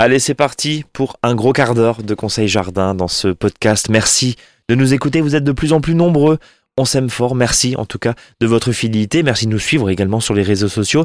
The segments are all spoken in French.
Allez, c'est parti pour un gros quart d'heure de conseils jardin dans ce podcast. Merci de nous écouter, vous êtes de plus en plus nombreux. On s'aime fort, merci en tout cas de votre fidélité, merci de nous suivre également sur les réseaux sociaux.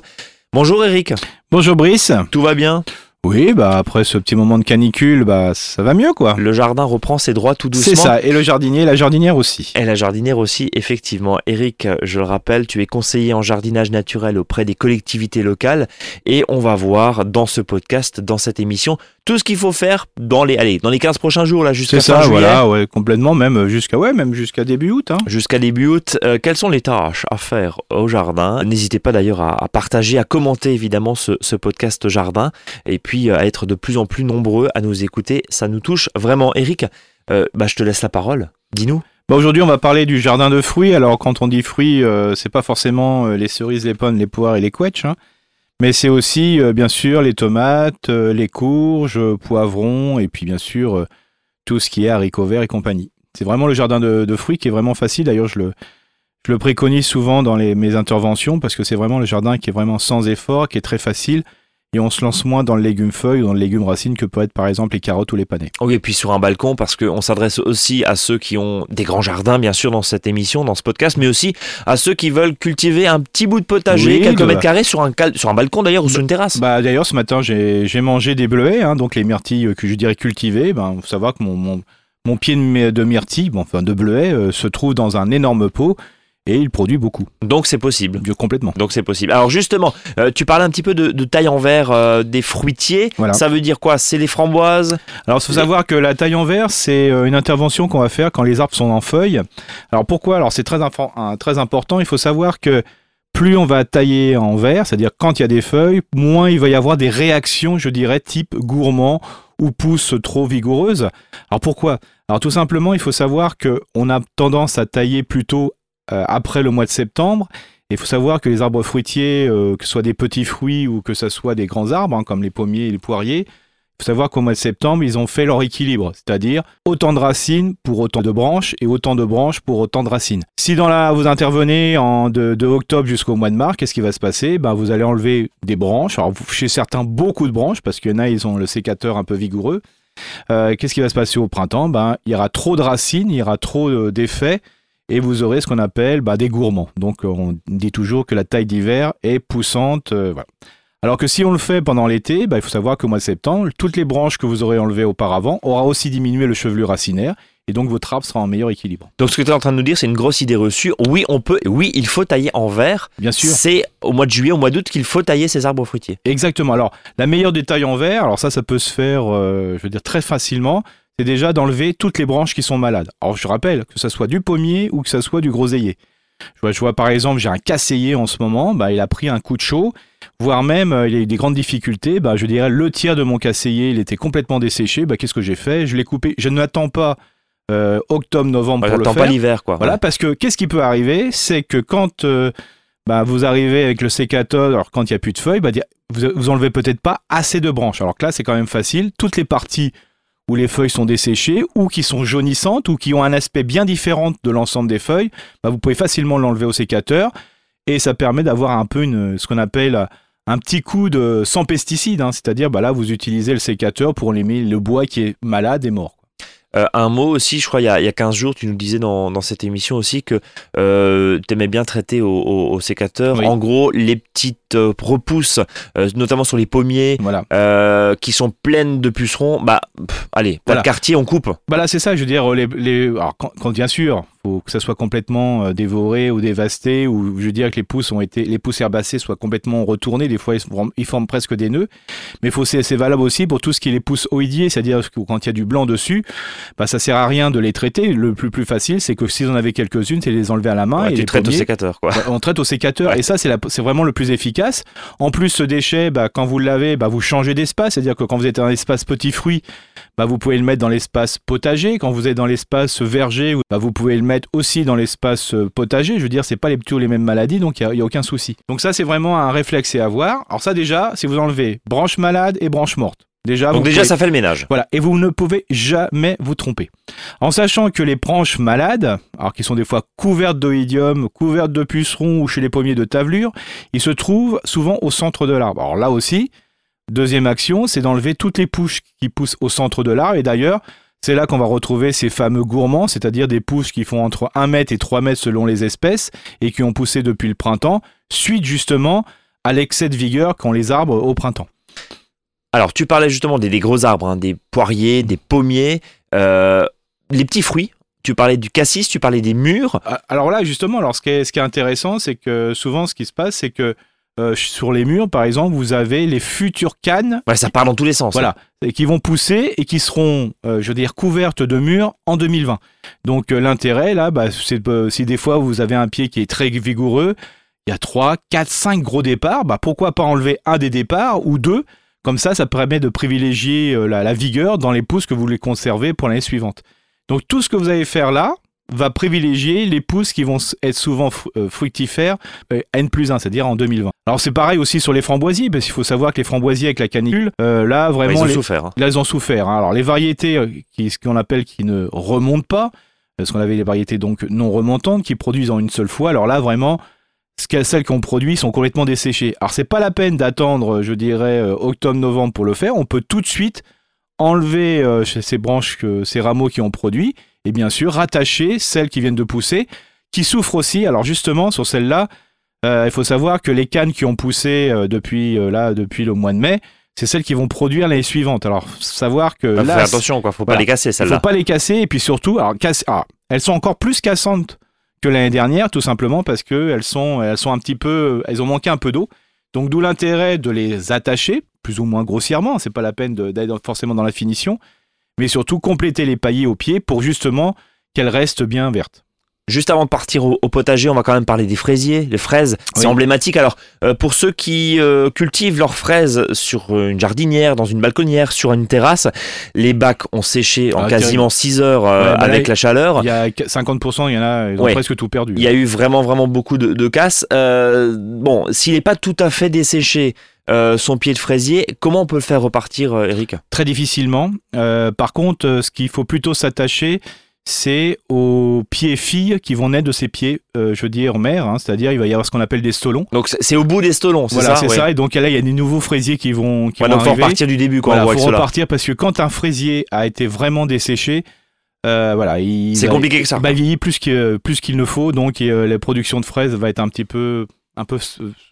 Bonjour Eric. Bonjour Brice. Tout va bien? Oui, bah après ce petit moment de canicule, bah ça va mieux quoi. Le jardin reprend ses droits tout doucement. C'est ça, et le jardinier, la jardinière aussi. Et la jardinière aussi, effectivement. Eric, je le rappelle, tu es conseiller en jardinage naturel auprès des collectivités locales et on va voir dans ce podcast, dans cette émission, tout ce qu'il faut faire dans les allez, dans les 15 prochains jours là jusqu'à C'est ça, voilà, ouais, complètement même jusqu'à ouais, même jusqu'à début août hein. Jusqu'à début août, euh, quelles sont les tâches à faire au jardin? N'hésitez pas d'ailleurs à, partager, à commenter évidemment ce, ce podcast jardin et puis euh, à être de plus en plus nombreux à nous écouter, ça nous touche vraiment. Eric, euh, bah, je te laisse la parole. Dis-nous. Bah aujourd'hui, on va parler du jardin de fruits. Alors, quand on dit fruits, c'est pas forcément les cerises, les pommes, les poires et les quetchs. Hein. Mais c'est aussi, euh, bien sûr, les tomates, euh, les courges, poivrons, et puis bien sûr, euh, tout ce qui est haricots verts et compagnie. C'est vraiment le jardin de, fruits qui est vraiment facile. D'ailleurs, je le, je le préconise souvent dans mes interventions parce que c'est vraiment le jardin qui est vraiment sans effort, qui est très facile et on se lance moins dans le légume feuille ou dans le légume racine que peut être par exemple les carottes ou les panais. Oui, et puis sur un balcon, parce qu'on s'adresse aussi à ceux qui ont des grands jardins, bien sûr, dans cette émission, dans ce podcast, mais aussi à ceux qui veulent cultiver un petit bout de potager, quelques mètres carrés sur un, sur un balcon d'ailleurs ou sur une terrasse. Bah, d'ailleurs, ce matin, j'ai mangé des bleuets, hein, donc les myrtilles que je dirais cultivées. Il ben, faut savoir que mon, mon, mon pied de, myrtille, bon, enfin de bleuet, euh, se trouve dans un énorme pot et il produit beaucoup. Donc c'est possible. Complètement. Donc c'est possible. Alors justement, euh, tu parlais un petit peu de, taille en verre euh, des fruitiers. Ça veut dire quoi? C'est les framboises? Alors il faut savoir que la taille en verre, c'est euh, une intervention qu'on va faire quand les arbres sont en feuilles. Alors pourquoi? Alors c'est très, très important. Il faut savoir que plus on va tailler en verre, c'est-à-dire quand il y a des feuilles, moins il va y avoir des réactions, je dirais, type gourmand ou pousse trop vigoureuse. Alors pourquoi? Alors tout simplement, il faut savoir qu'on a tendance à tailler plutôt après le mois de septembre. Il faut savoir que les arbres fruitiers, euh, que ce soit des petits fruits ou que ce soit des grands arbres, hein, comme les pommiers et les poiriers, il faut savoir qu'au mois de septembre, ils ont fait leur équilibre, c'est-à-dire autant de racines pour autant de branches et autant de branches pour autant de racines. Si dans la, vous intervenez en de, octobre jusqu'au mois de mars, qu'est-ce qui va se passer? Ben, Vous allez enlever des branches, alors chez certains beaucoup de branches, parce qu'il y en a, ils ont le sécateur un peu vigoureux. Euh, qu'est-ce qui va se passer au printemps? Ben, Il y aura trop de racines, il y aura trop d'effets et vous aurez ce qu'on appelle bah, des gourmands. Donc on dit toujours que la taille d'hiver est poussante. Euh, Alors que si on le fait pendant l'été, bah, il faut savoir qu'au mois de septembre, toutes les branches que vous aurez enlevées auparavant aura aussi diminué le chevelu racinaire et donc votre arbre sera en meilleur équilibre. Donc ce que tu es en train de nous dire, c'est une grosse idée reçue. Oui, on peut, oui, il faut tailler en verre. Bien sûr. C'est au mois de juillet, au mois d'août qu'il faut tailler ces arbres fruitiers. Exactement. Alors la meilleure des tailles en verre, alors ça, ça peut se faire, euh, je veux dire très facilement c'est déjà d'enlever toutes les branches qui sont malades. Alors je rappelle que ce soit du pommier ou que ce soit du groseillier. Je vois, je vois par exemple, j'ai un casseillier en ce moment, bah, il a pris un coup de chaud, voire même euh, il a eu des grandes difficultés. Bah, je dirais le tiers de mon casseillier, il était complètement desséché. Bah, Qu'est-ce que j'ai fait? Je l'ai coupé. Je n'attends pas euh, octobre, novembre pour le faire. pas l'hiver, quoi. Voilà, parce que qu'est-ce qui peut arriver? C'est que quand euh, bah, vous arrivez avec le sécateur, alors quand il n'y a plus de feuilles, bah, vous, vous enlevez peut-être pas assez de branches. Alors que là, c'est quand même facile. Toutes les parties où les feuilles sont desséchées ou qui sont jaunissantes ou qui ont un aspect bien différent de l'ensemble des feuilles, bah, vous pouvez facilement l'enlever au sécateur et ça permet d'avoir un peu ce qu'on appelle un petit coup de sans pesticides, hein. c'est-à-dire bah là vous utilisez le sécateur pour éliminer le bois qui est malade et mort. Euh, un mot aussi, je crois, il y, a, il y, a, 15 jours, tu nous disais dans, dans cette émission aussi que euh, tu aimais bien traiter au, au, sécateur. En gros, les petites euh, repousses, euh, notamment sur les pommiers, voilà. qui sont pleines de pucerons, bah, allez, pas de quartier, on coupe. Voilà, c'est ça, je veux dire, les, les... Alors, quand, bien sûr, faut que ça soit complètement euh, dévoré ou dévasté, ou je veux dire que les pousses ont été, les pousses herbacées soient complètement retournées. Des fois, ils, forment, ils forment presque des nœuds. Mais faut, c'est, valable aussi pour tout ce qui est les pousses oïdiers, c'est-à-dire que quand il y a du blanc dessus, bah, ça sert à rien de les traiter. Le plus, plus facile, c'est que si on avait quelques-unes, c'est les enlever à la main. Ouais, et tu les traites au sécateur, quoi. Ouais, on traite au sécateur Ouais. et ça c'est vraiment le plus efficace. En plus ce déchet, bah, quand vous le lavez, bah, vous changez d'espace, c'est-à-dire que quand vous êtes dans l'espace petits fruits, bah, vous pouvez le mettre dans l'espace potager. Quand vous êtes dans l'espace verger, bah, vous pouvez le mettre aussi dans l'espace euh, potager. Je veux dire, c'est pas les, les mêmes maladies, donc il n'y a, aucun souci. Donc ça c'est vraiment un réflexe à avoir. Alors ça déjà, si vous enlevez branche malade et branche morte. Déjà, Donc déjà, pouvez- ça fait le ménage. voilà, et vous ne pouvez jamais vous tromper. En sachant que les branches malades, alors qui sont des fois couvertes d'oïdium, couvertes de pucerons ou chez les pommiers de tavelure, ils se trouvent souvent au centre de l'arbre. Alors là aussi, deuxième action, c'est d'enlever toutes les pousses qui poussent au centre de l'arbre. Et d'ailleurs, c'est là qu'on va retrouver ces fameux gourmands, c'est-à-dire des pousses qui font entre 1 mètre et 3 mètres selon les espèces et qui ont poussé depuis le printemps, suite justement à l'excès de vigueur qu'ont les arbres au printemps. Alors, tu parlais justement des, des gros arbres, hein, des poiriers, des pommiers, euh, les petits fruits. Tu parlais du cassis, tu parlais des mûres. Ah, Alors là, justement, alors ce, qui est, ce qui est intéressant, c'est que souvent, ce qui se passe, c'est que euh, sur les murs, par exemple, vous avez les futures cannes Ouais, ça part dans tous les sens. voilà, et qui vont pousser et qui seront, euh, je veux dire, couvertes de murs en 2020. Donc euh, l'intérêt, là, bah, c'est si des fois vous avez un pied qui est très vigoureux, il y a 3, 4, 5 gros départs, bah, pourquoi pas enlever un des départs ou deux? Comme ça, ça permet de privilégier la, la vigueur dans les pousses que vous voulez conserver pour l'année suivante. Donc tout ce que vous allez faire là va privilégier les pousses qui vont être souvent euh, fructifères euh, N plus 1, c'est-à-dire en 2020. Alors c'est pareil aussi sur les framboisiers, parce qu'il faut savoir que les framboisiers avec la canicule, euh, là Ouais, vraiment ils ont les, souffert. hein. Là, ils ont souffert. hein. Alors, les variétés, qui, ce qu'on appelle qui ne remontent pas, parce qu'on avait les variétés donc non remontantes qui produisent en une seule fois. Alors là, vraiment, celles qu'on produit sont complètement desséchées. Alors, c'est pas la peine d'attendre, je dirais, octobre-novembre pour le faire. On peut tout de suite enlever euh, ces branches, que, ces rameaux qui ont produit, et bien sûr, rattacher celles qui viennent de pousser, qui souffrent aussi. Alors, justement, sur celles-là, euh, il faut savoir que les cannes qui ont poussé euh, depuis, euh, là, depuis le mois de mai, c'est celles qui vont produire l'année suivante. Alors, faut savoir que Faut là, faire attention, quoi. Faut pas les casser, il faut celles-là. pas les casser et puis surtout, alors casse- ah, elles sont encore plus cassantes que l'année dernière, tout simplement parce que elles sont, elles sont un petit peu, elles ont manqué un peu d'eau. Donc d'où l'intérêt de les attacher, plus ou moins grossièrement. C'est pas la peine d'aller forcément dans la finition, mais surtout compléter les paillets au pied pour justement qu'elles restent bien vertes. Juste avant de partir au, au potager, on va quand même parler des fraisiers, les fraises. C'est Oui. emblématique. Alors, euh, pour ceux qui euh, cultivent leurs fraises sur euh, une jardinière, dans une balconnière, sur une terrasse, les bacs ont séché en Ah, quasiment 6 heures euh, Ouais, bah là, avec la chaleur. Il y a 50%, il y en a, ils ont Ouais. presque tout perdu. Il y a eu vraiment, vraiment beaucoup de, de casse. Euh, bon, s'il n'est pas tout à fait desséché, euh, son pied de fraisier, comment on peut le faire repartir, Eric? Très difficilement. Euh, par contre, ce qu'il faut plutôt s'attacher, c'est aux pieds filles qui vont naître de ces pieds, euh, je veux dire, mères, hein, c'est-à-dire il va y avoir ce qu'on appelle des stolons. Donc, c'est au bout des stolons, c'est Voilà, ça? c'est ouais. ça. Et donc là, il y a des nouveaux fraisiers qui vont, qui Ouais, vont donc, faut arriver. repartir du début, quoi, Voilà, faut repartir parce que quand un fraisier a été vraiment desséché, euh, voilà, il C'est va- compliqué que ça. bah, vieillit plus qu'il ne faut, donc euh, la production de fraises va être un petit peu un peu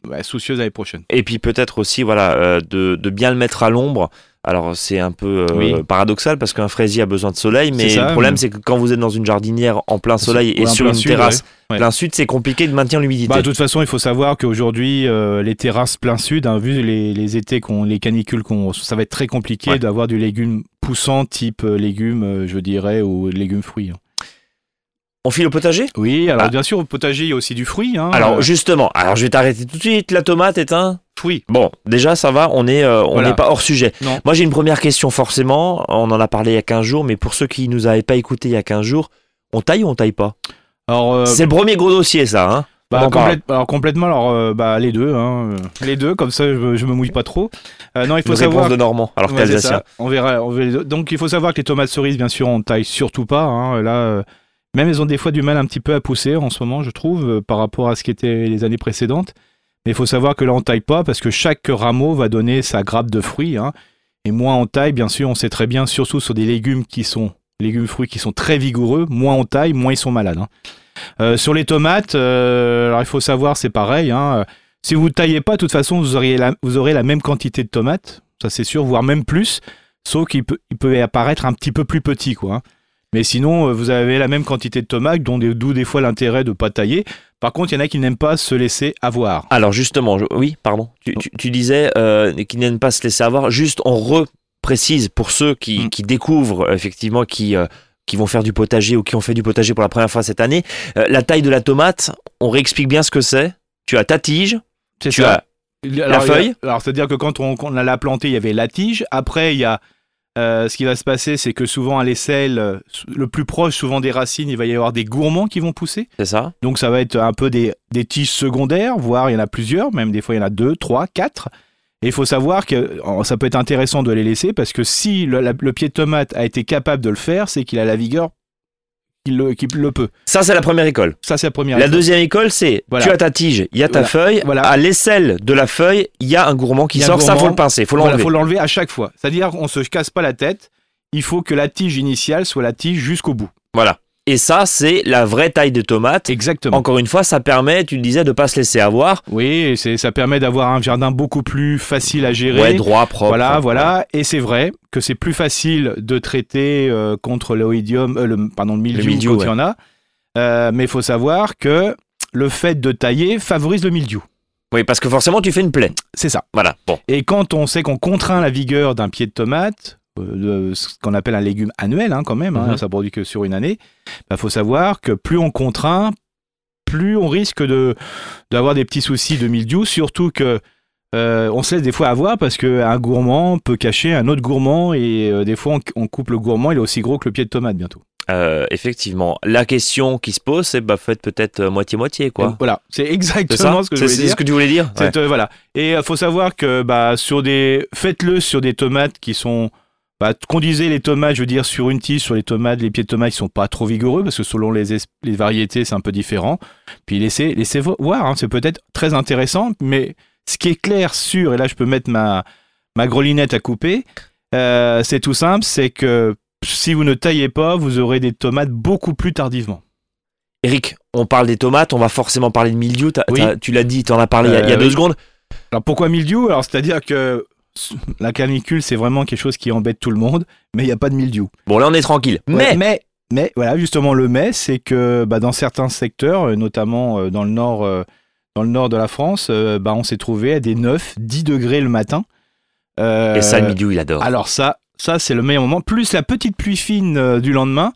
ouais, soucieuse l'année prochaine. Et puis peut-être aussi voilà euh, de, de bien le mettre à l'ombre. Alors c'est un peu euh, Oui. paradoxal parce qu'un fraisier a besoin de soleil, mais ça, le problème mais- c'est que quand vous êtes dans une jardinière en plein soleil et Ouais, sur une sud, terrasse ouais. Plein sud, c'est compliqué de maintenir l'humidité. Bah, de toute façon, il faut savoir qu'aujourd'hui, euh, les terrasses plein sud, hein, vu les, les étés, qu'on, les canicules, qu'on, ça va être très compliqué Ouais. d'avoir du légume poussant type euh, légumes, je dirais, ou légumes fruits. hein. On file au potager? Oui, alors Ah. bien sûr, au potager, il y a aussi du fruit. Hein, Alors justement, alors je vais t'arrêter tout de suite. La tomate est un fruit. Bon, déjà ça va, on est euh, n'est Voilà. pas hors sujet. Non. Moi j'ai une première question forcément, on en a parlé il y a 15 jours, mais pour ceux qui nous avaient pas écouté il y a 15 jours, on taille ou on taille pas? Euh, C'est le premier gros dossier ça, hein Bah, complète- alors complètement, alors euh, bah, les deux, hein, euh, les deux, comme ça je, je me mouille pas trop. Euh, non, il faut Une savoir. réponse de Normand, alors Ouais, ça. On verra, on verra. Donc il faut savoir que les tomates cerises, bien sûr, on taille surtout pas. hein. Là, même elles ont des fois du mal un petit peu à pousser en ce moment, je trouve, par rapport à ce qui était les années précédentes. Mais il faut savoir que là, on taille pas parce que chaque rameau va donner sa grappe de fruits. hein. Et moins on taille, bien sûr, on sait très bien, surtout sur des légumes qui sont légumes fruits qui sont très vigoureux, moins on taille, moins ils sont malades. hein. Euh, sur les tomates, euh, il faut savoir, c'est pareil. hein, si vous taillez pas, de toute façon, vous, aurez la même quantité de tomates, ça c'est sûr, voire même plus, sauf qu'il peut, apparaître un petit peu plus petit, quoi. Mais sinon, euh, vous avez la même quantité de tomates, d'où des fois l'intérêt de pas tailler. Par contre, il y en a qui n'aiment pas se laisser avoir. Alors justement, je- oui, pardon. Tu, tu- tu disais euh, qu'ils n'aiment pas se laisser avoir. Juste, on reprécise pour ceux qui, Mm. qui découvrent, effectivement, qui, euh, qui vont faire du potager ou qui ont fait du potager pour la première fois cette année. Euh, la taille de la tomate, on réexplique bien ce que c'est. Tu as ta tige, C'est tu as Alors, feuille a- Alors, c'est-à-dire que quand on, l'a planté, il y avait la tige. Après, il y a. euh, ce qui va se passer, c'est que souvent à l'aisselle, euh, le plus proche souvent des racines, il va y avoir des gourmands qui vont pousser. c'est ça Donc ça va être un peu des, des tiges secondaires, voire il y en a plusieurs, même des fois il y en a deux, trois, quatre. Et il faut savoir que ça peut être intéressant de les laisser parce que si le, la- le pied de tomate a été capable de le faire, c'est qu'il a la vigueur qu'il le, peut. Ça, c'est la première école. Ça, c'est la première. La deuxième école, c'est Voilà. tu as ta tige, il y a ta Voilà. feuille. Voilà. À l'aisselle de la feuille, il y a un gourmand qui sort. Ça, faut gourmand. le pincer, faut l'enlever. faut l'enlever à chaque fois. C'est-à-dire qu'on se casse pas la tête. Il faut que la tige initiale soit la tige jusqu'au bout. Voilà. Et ça, c'est la vraie taille de tomate. Exactement. Encore une fois, ça permet, tu le disais, de pas se laisser avoir. Oui, c'est, ça permet d'avoir un jardin beaucoup plus facile à gérer. Ouais, droit, propre. Voilà, voilà. Et c'est vrai que c'est plus facile de traiter euh, contre l'oïdium, euh, le, pardon, le mildiou, mildiou, quand il y en a. Euh, mais il faut savoir que le fait de tailler favorise le mildiou. Oui, parce que forcément, tu fais une plaie. C'est ça. Voilà. Bon. Et quand on sait qu'on contraint la vigueur d'un pied de tomate, de ce qu'on appelle un légume annuel hein, quand même, hein, Mhm. ça produit que sur une année, il faut savoir que plus on contraint, plus on risque de d'avoir des petits soucis de mildiou, surtout que euh, on se laisse des fois avoir parce qu'un gourmand peut cacher un autre gourmand et euh, des fois on, on coupe le gourmand, il est aussi gros que le pied de tomate bientôt. Euh, effectivement. La question qui se pose, c'est bah, faites peut-être moitié-moitié, quoi. Voilà, c'est exactement ce que je c'est ce que tu voulais dire Ouais. Voilà. Et il faut savoir que bah, sur des, faites-le sur des tomates qui sont, bah, conduisez les tomates, je veux dire sur une tige, sur les tomates, les pieds de tomates, ils sont pas trop vigoureux parce que selon les, es- les variétés, c'est un peu différent. Puis laissez, laissez vo- voir, hein, c'est peut-être très intéressant, mais ce qui est clair, sûr, et là je peux mettre ma, ma grelinette à couper, euh, c'est tout simple, c'est que si vous ne taillez pas, vous aurez des tomates beaucoup plus tardivement. Eric, on parle des tomates, on va forcément parler de mildiou. Oui. tu l'as dit, tu en as parlé il y a- il y a, Euh, deux secondes. Alors pourquoi mildiou? Alors c'est-à-dire que la canicule, c'est vraiment quelque chose qui embête tout le monde, mais il n'y a pas de mildiou. Bon, là, on est tranquille. Ouais, Mais, mais, mais voilà, justement, le mais, c'est que bah, dans certains secteurs, euh, notamment euh, dans le nord, euh, dans le nord de la France, bah, on s'est trouvé à des 9, 10 degrés le matin. Euh, et ça, le mildiou, il adore. alors ça, ça c'est le meilleur moment. Plus la petite pluie fine du lendemain.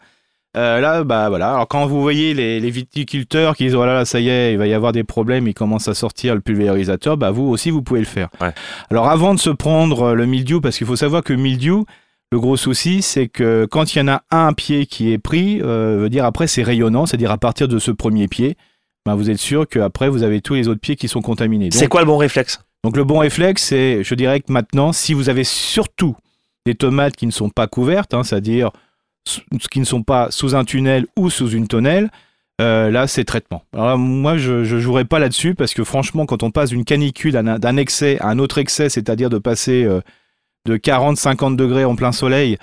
Euh, là, bah voilà. Alors quand vous voyez les, les viticulteurs qui disent voilà, là, ça y est, il va y avoir des problèmes, ils commencent à sortir le pulvérisateur, bah vous aussi vous pouvez le faire. Ouais. Alors avant de se prendre euh, le mildiou, parce qu'il faut savoir que mildiou, le gros souci, c'est que quand il y en a un pied qui est pris, euh, veut dire après c'est rayonnant, c'est-à-dire à partir de ce premier pied, bah, vous êtes sûr qu'après vous avez tous les autres pieds qui sont contaminés. C'est quoi le bon réflexe? Donc le bon réflexe, c'est, je dirais que maintenant, si vous avez surtout des tomates qui ne sont pas couvertes, hein, c'est-à-dire qui ne sont pas sous un tunnel ou sous une tonnelle, euh, là c'est traitement. Alors moi je ne jouerai pas là-dessus parce que franchement, quand on passe d'une canicule d'un excès à un autre excès, c'est-à-dire de passer euh, de 40-50 degrés en plein soleil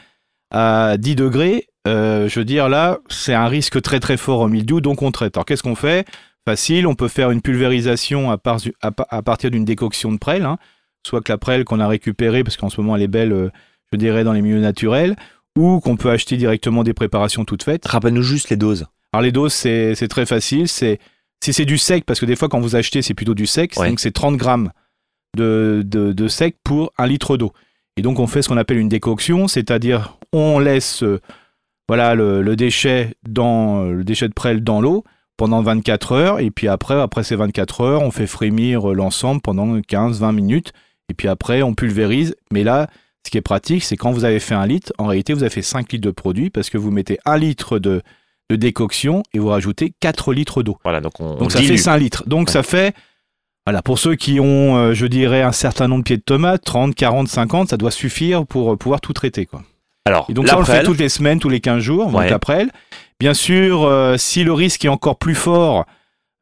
à 10 degrés, euh, je veux dire là, c'est un risque très très fort au mildiou, donc on traite. Alors qu'est-ce qu'on fait? Facile, on peut faire une pulvérisation à, par- à pa- à partir d'une décoction de prêle, hein. soit que la prêle qu'on a récupérée, parce qu'en ce moment elle est belle, je dirais, dans les milieux naturels, ou qu'on peut acheter directement des préparations toutes faites. Rappelle-nous juste les doses. Alors les doses, c'est très facile. C'est si c'est du sec, parce que des fois quand vous achetez, c'est plutôt du sec, Ouais. donc c'est 30 grammes de, de, de sec pour un litre d'eau. Et donc on fait ce qu'on appelle une décoction, c'est-à-dire on laisse euh, voilà le, le déchet dans euh, le déchet de prêle dans l'eau pendant 24 heures, et puis après après ces 24 heures, on fait frémir euh, l'ensemble pendant 15-20 minutes, et puis après on pulvérise. Mais là, ce qui est pratique, c'est quand vous avez fait un litre, en réalité vous avez fait 5 litres de produit parce que vous mettez un litre de de décoction et vous rajoutez 4 litres d'eau. Voilà, donc on, on Donc ça dilue. fait 5 litres. Donc Ouais. ça fait, voilà, pour ceux qui ont, euh, je dirais, un certain nombre de pieds de tomates, 30, 40, 50, ça doit suffire pour euh, pouvoir tout traiter. Quoi. Alors, Et donc ça, on le fait toutes les semaines, tous les 15 jours, donc après. Bien sûr, euh, si le risque est encore plus fort,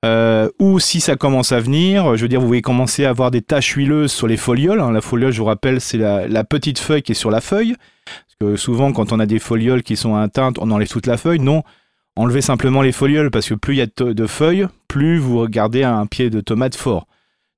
euh, ou si ça commence à venir, je veux dire, vous voyez commencer à avoir des taches huileuses sur les folioles. hein. La foliole, je vous rappelle, c'est la, petite feuille qui est sur la feuille. Parce que souvent, quand on a des folioles qui sont atteintes, on enlève toute la feuille. Non, enlevez simplement les folioles, parce que plus il y a de feuilles, plus vous regardez un pied de tomate fort.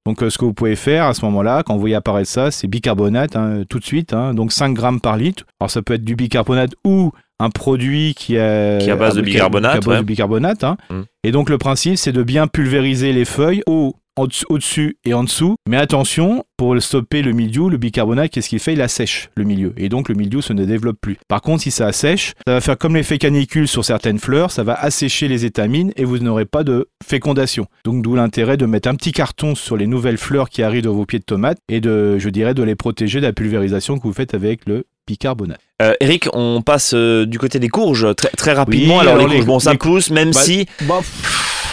Donc, euh, ce que vous pouvez faire à ce moment-là, quand vous voyez apparaître ça, c'est bicarbonate hein, tout de suite. hein. donc, 5 grammes par litre. Alors, ça peut être du bicarbonate ou un produit qui est, Qui est à base de bicarbonate, qui est à base ouais. de bicarbonate, hein. Mm. Et donc le principe, c'est de bien pulvériser les feuilles au, au-dessus et en dessous. Mais attention, pour stopper le mildiou, le bicarbonate, qu'est-ce qu'il fait? Il assèche le milieu. Et donc le mildiou se ne développe plus. Par contre, si ça assèche, ça va faire comme l'effet canicule sur certaines fleurs, ça va assécher les étamines et vous n'aurez pas de fécondation. Donc d'où l'intérêt de mettre un petit carton sur les nouvelles fleurs qui arrivent dans vos pieds de tomates et de, je dirais, de les protéger de la pulvérisation que vous faites avec le bicarbonate. Euh, Eric, on passe euh, du côté des courges très, très rapidement. Oui, alors, alors les courges, bon, ça les- pousse, même Bah, si Bah,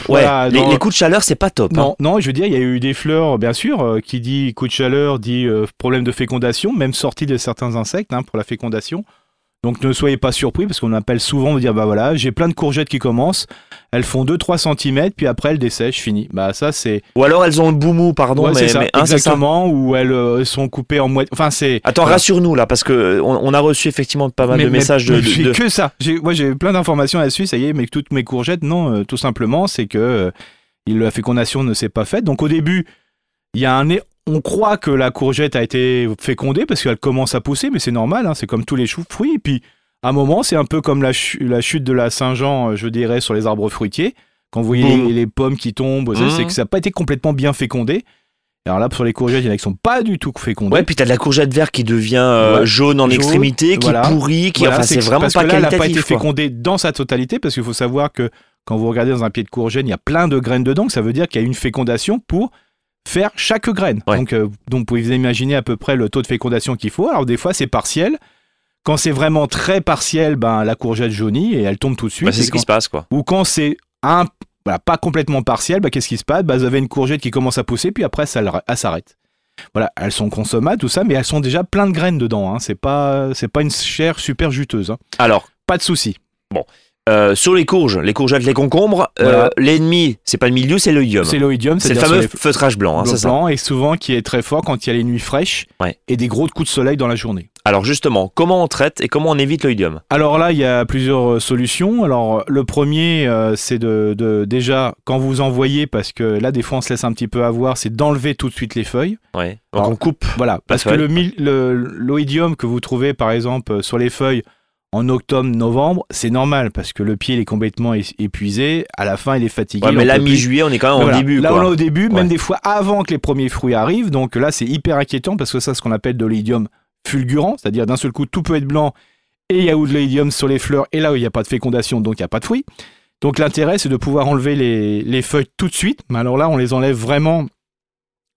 ouais, voilà, les, coups de chaleur, c'est pas top. hein. Non, non, je veux dire, il y a eu des fleurs, bien sûr, euh, qui dit coup de chaleur, dit problème de fécondation, même sortie de certains insectes hein, pour la fécondation. Donc ne soyez pas surpris parce qu'on appelle souvent de dire bah voilà, j'ai plein de courgettes qui commencent, elles font 2-3 cm, puis après elles dessèchent, fini. Bah ça c'est Ou alors elles ont le boumou, pardon, Ouais, mais, c'est ça, mais, hein, ça. exactement, où elles euh, sont coupées en moitié. Enfin c'est. Attends, Voilà. rassure-nous là, parce que euh, on, on a reçu effectivement pas mal Mais- de mais- messages de. de- de- que ça. J'ai- Moi, j'ai plein d'informations là-dessus. Ça y est, mais toutes mes courgettes, non, euh, tout simplement, c'est que euh, la fécondation ne s'est pas faite. Donc, au début, il y a un. On croit que la courgette a été fécondée parce qu'elle commence à pousser, mais c'est normal. hein, c'est comme tous les choux fruits. Et puis, à un moment, c'est un peu comme la, chu- la chute de la Saint-Jean, euh, je dirais, sur les arbres fruitiers. Quand vous voyez les, les pommes qui tombent, c'est que ça n'a pas été complètement bien fécondé. Alors là, sur les courgettes, il y en a qui sont pas du tout fécondées. Ouais, puis t'as de la courgette verte qui devient euh, Ouais. jaune en Jaune, extrémité, qui voilà. pourrit, qui Voilà, enfin c'est vraiment parce pas que là, elle n'a pas été quoi. fécondée dans sa totalité parce qu'il faut savoir que quand vous regardez dans un pied de courgette, il y a plein de graines dedans. que Ça veut dire qu'il y a une fécondation pour faire chaque graine. Ouais. Donc, euh, donc, vous pouvez imaginer à peu près le taux de fécondation qu'il faut. Alors, des fois, c'est partiel. Quand c'est vraiment très partiel, ben, la courgette jaunit et elle tombe tout de suite. Bah, c'est ce quand- qui se passe quoi. Ou quand c'est un, voilà, pas complètement partiel, bah, qu'est-ce qui se passe? Bah, Vous avez une courgette qui commence à pousser, puis après, ça, le- elle s'arrête. Voilà, elles sont consommables, tout ça, mais elles sont déjà plein de graines dedans. Hein. C'est pas, c'est pas une chair super juteuse. hein. Alors, Pas de souci. Euh, sur les courges, les courgettes, les concombres, euh, l'ennemi, c'est pas le milieu, c'est l'oïdium. C'est l'oïdium, C'est le fameux feutrage blanc, hein, blancs c'est ça. et souvent qui est très fort quand il y a les nuits fraîches Ouais. et des gros coups de soleil dans la journée. Alors justement, comment on traite et comment on évite l'oïdium? Alors là, il y a plusieurs euh, solutions. Alors le premier, euh, c'est de, de- déjà quand vous envoyez, parce que là des fois on se laisse un petit peu avoir, c'est d'enlever tout de suite les feuilles. Ouais. Donc Alors, on coupe. Voilà, parce que feuille. le le- l'oïdium que vous trouvez par exemple sur les feuilles en octobre, novembre, c'est normal parce que le pied il est complètement épuisé. À la fin, il est fatigué. Ouais, mais là, mi-juillet, on est quand même Voilà. au début. Là, quoi. on est au début, Ouais. même des fois avant que les premiers fruits arrivent. Donc là, c'est hyper inquiétant parce que ça, c'est ce qu'on appelle de l'oïdium fulgurant, c'est-à-dire d'un seul coup, tout peut être blanc et il y a ou de l'oïdium sur les fleurs et là où il n'y a pas de fécondation, donc il n'y a pas de fruits. Donc l'intérêt, c'est de pouvoir enlever les, les feuilles tout de suite. Mais alors là, on les enlève vraiment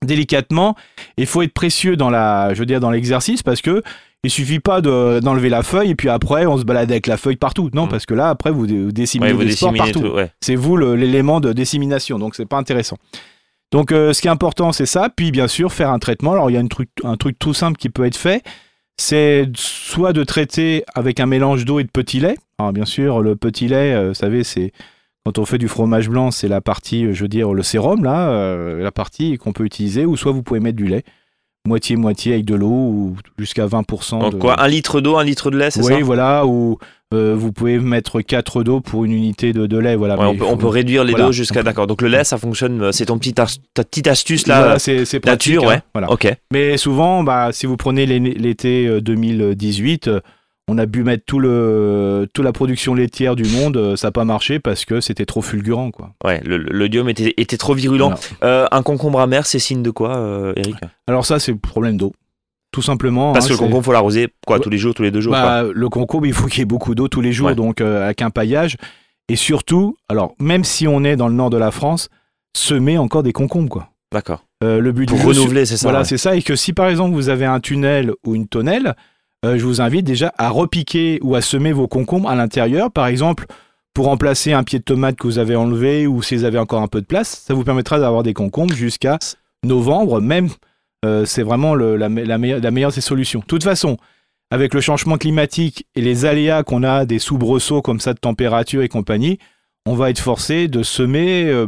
délicatement. Il faut être précieux dans la, je veux dire, dans l'exercice parce que il suffit pas de- d'enlever la feuille et puis après on se balade avec la feuille partout. Non, Mm. parce que là, après, vous, vous disséminez Ouais, vous des partout. Ouais. c'est vous l'élément de dissémination, donc c'est pas intéressant. Donc euh, ce qui est important, c'est ça. Puis bien sûr, faire un traitement. Alors il y a une truc, un truc tout simple qui peut être fait, c'est soit de traiter avec un mélange d'eau et de petit lait. Alors bien sûr, le petit lait, euh, vous savez, c'est quand on fait du fromage blanc, c'est la partie, euh, je veux dire, le sérum là, euh, la partie qu'on peut utiliser. Ou soit vous pouvez mettre du lait, moitié moitié avec de l'eau ou jusqu'à 20%. Donc de... quoi, un litre d'eau, un litre de lait, c'est Oui, ça voilà. Ou euh, vous pouvez mettre 4 d'eau pour une unité de, de lait. Voilà. Ouais, on, peut, on peut réduire les voilà. doses jusqu'à. D'accord. Donc le lait, ça fonctionne. euh, C'est ton petit as- ta petite astuce là. Voilà, c'est c'est pratique. nature, hein, ouais. voilà. Ok. Mais souvent, bah, si vous prenez l'é- l'été euh, 2018, euh, on a bu mettre tout le, toute la production laitière du monde, euh, ça n'a pas marché parce que c'était trop fulgurant. Quoi. Ouais. le- le- était, était trop virulent. Euh, un concombre amer, c'est signe de quoi, euh, Eric? Alors ça, c'est le problème d'eau. Tout simplement. Parce hein, que le concombre, faut l'arroser quoi, Ouais. tous les jours, tous les deux jours. quoi. Bah, le concombre, il faut qu'il y ait beaucoup d'eau tous les jours, Ouais. donc euh, avec un paillage. Et surtout, alors même si on est dans le nord de la France, semer encore des concombres. Quoi. D'accord. Euh, le but Pour du renouveler, c'est ça. Voilà, ouais. c'est ça. Et que si par exemple vous avez un tunnel ou une tonnelle, euh, je vous invite déjà à repiquer ou à semer vos concombres à l'intérieur. Par exemple, pour remplacer un pied de tomate que vous avez enlevé ou si vous avez encore un peu de place, ça vous permettra d'avoir des concombres jusqu'à novembre. Même, euh, c'est vraiment la, me- la meilleure, la des solutions. De toute façon, avec le changement climatique et les aléas qu'on a, des soubresauts comme ça de température et compagnie, on va être forcé de semer, euh,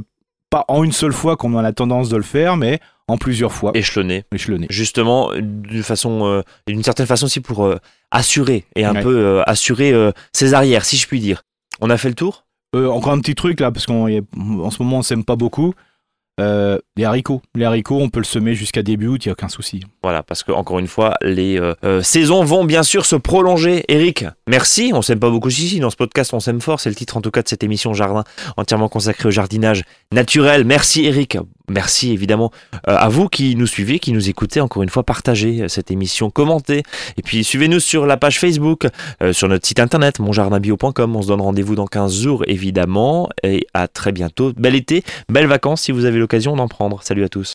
pas en une seule fois comme on a tendance de le faire, mais en plusieurs fois Échelonné. échelonné. Justement, d'une façon, euh, d'une certaine façon aussi pour euh, assurer et un Ouais. peu euh, assurer ses arrières, si je puis dire. On a fait le tour? Encore un petit truc là, parce qu'en ce moment on s'aime pas beaucoup. Euh, les haricots. Les haricots, on peut le semer jusqu'à début août, il n'y a aucun souci. Voilà, parce que encore une fois, les euh, euh, saisons vont bien sûr se prolonger. Eric, merci. On s'aime pas beaucoup ici dans ce podcast, on s'aime fort. C'est le titre en tout cas de cette émission Jardin, entièrement consacrée au jardinage naturel. Merci Eric. Merci évidemment à vous qui nous suivez, qui nous écoutez. Encore une fois, partagez cette émission, commentez. Et puis suivez-nous sur la page Facebook, sur notre site internet, monjardinbio.com. On se donne rendez-vous dans 15 jours évidemment. Et à très bientôt. Bel été, belles vacances si vous avez l'occasion d'en prendre. Salut à tous.